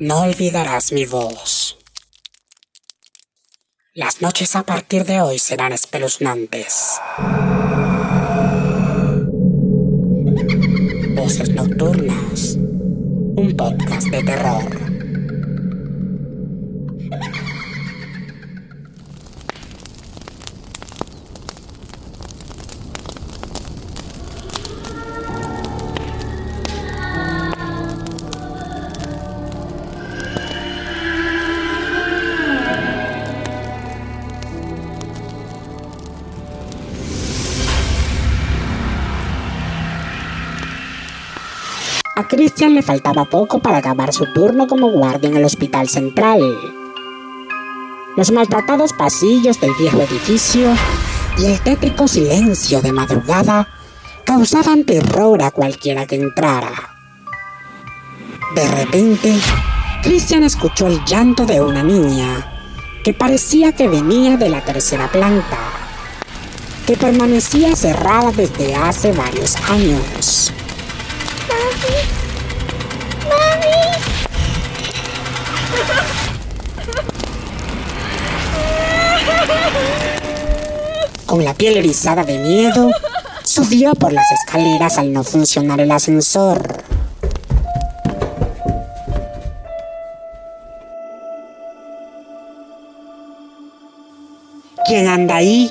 No olvidarás mi voz. Las noches a partir de hoy serán espeluznantes. Voces Nocturnas. Un podcast de terror. A Christian le faltaba poco para acabar su turno como guardia en el hospital central. Los maltratados pasillos del viejo edificio y el tétrico silencio de madrugada causaban terror a cualquiera que entrara. De repente, Christian escuchó el llanto de una niña que parecía que venía de la tercera planta, que permanecía cerrada desde hace varios años. Con la piel erizada de miedo, subió por las escaleras al no funcionar el ascensor. ¿Quién anda ahí?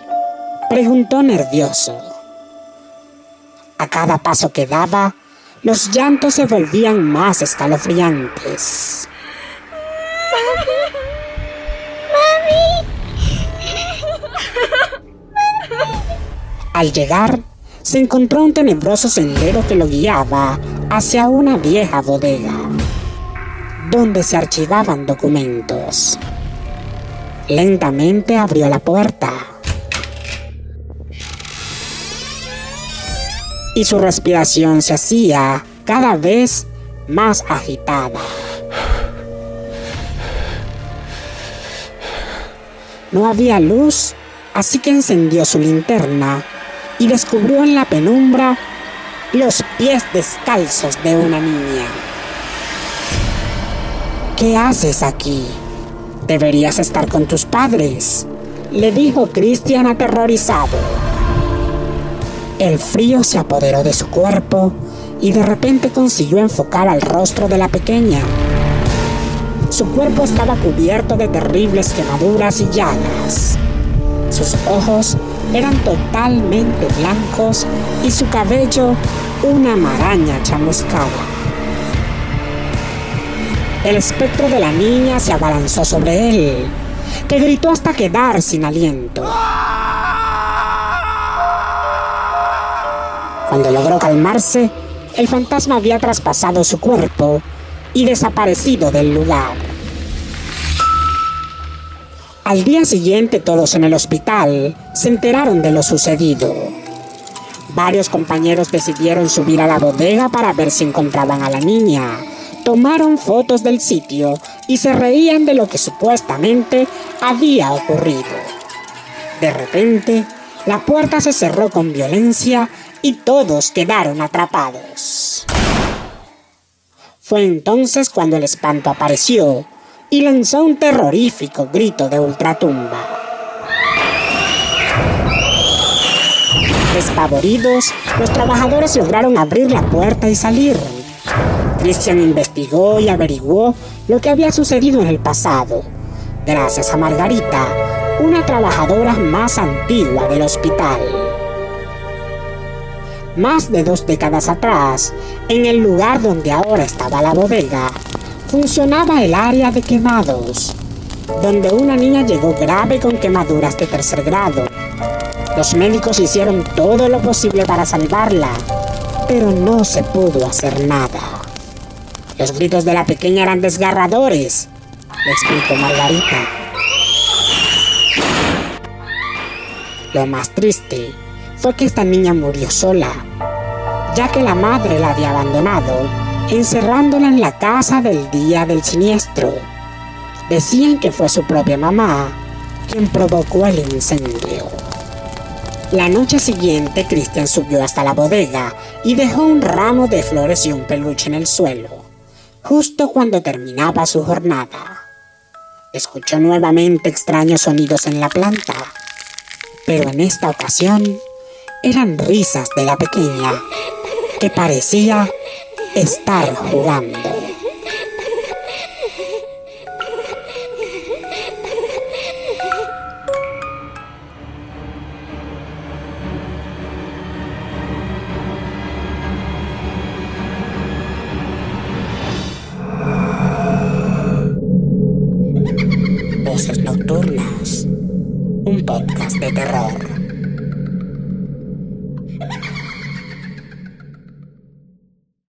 preguntó nervioso. A cada paso que daba, los llantos se volvían más escalofriantes. Al llegar, se encontró un tenebroso sendero que lo guiaba hacia una vieja bodega, donde se archivaban documentos. Lentamente abrió la puerta. Y su respiración se hacía cada vez más agitada. No había luz, así que encendió su linterna y descubrió en la penumbra los pies descalzos de una niña. ¿Qué haces aquí? Deberías estar con tus padres, le dijo Christian aterrorizado. El frío se apoderó de su cuerpo y de repente consiguió enfocar al rostro de la pequeña. Su cuerpo estaba cubierto de terribles quemaduras y llagas. Sus ojos eran totalmente blancos y su cabello una maraña chamuscada. El espectro de la niña se abalanzó sobre él, que gritó hasta quedar sin aliento. Cuando logró calmarse, el fantasma había traspasado su cuerpo y desaparecido del lugar. Al día siguiente todos en el hospital se enteraron de lo sucedido. Varios compañeros decidieron subir a la bodega para ver si encontraban a la niña. Tomaron fotos del sitio y se reían de lo que supuestamente había ocurrido. De repente, la puerta se cerró con violencia y todos quedaron atrapados. Fue entonces cuando el espanto apareció y lanzó un terrorífico grito de ultratumba. Despavoridos, los trabajadores lograron abrir la puerta y salir. Christian investigó y averiguó lo que había sucedido en el pasado, gracias a Margarita, una trabajadora más antigua del hospital. Más de dos décadas atrás, en el lugar donde ahora estaba la bodega, funcionaba el área de quemados, donde una niña llegó grave con quemaduras de tercer grado. Los médicos hicieron todo lo posible para salvarla, pero no se pudo hacer nada. Los gritos de la pequeña eran desgarradores, le explicó Margarita. Lo más triste fue que esta niña murió sola, ya que la madre la había abandonado encerrándola en la casa del día del siniestro. Decían que fue su propia mamá quien provocó el incendio. La noche siguiente, Christian subió hasta la bodega y dejó un ramo de flores y un peluche en el suelo. justo cuando terminaba su jornada. Escuchó nuevamente extraños sonidos en la planta, pero en esta ocasión eran risas de la pequeña, que parecía estar jugando. Voces Nocturnas, un podcast de terror.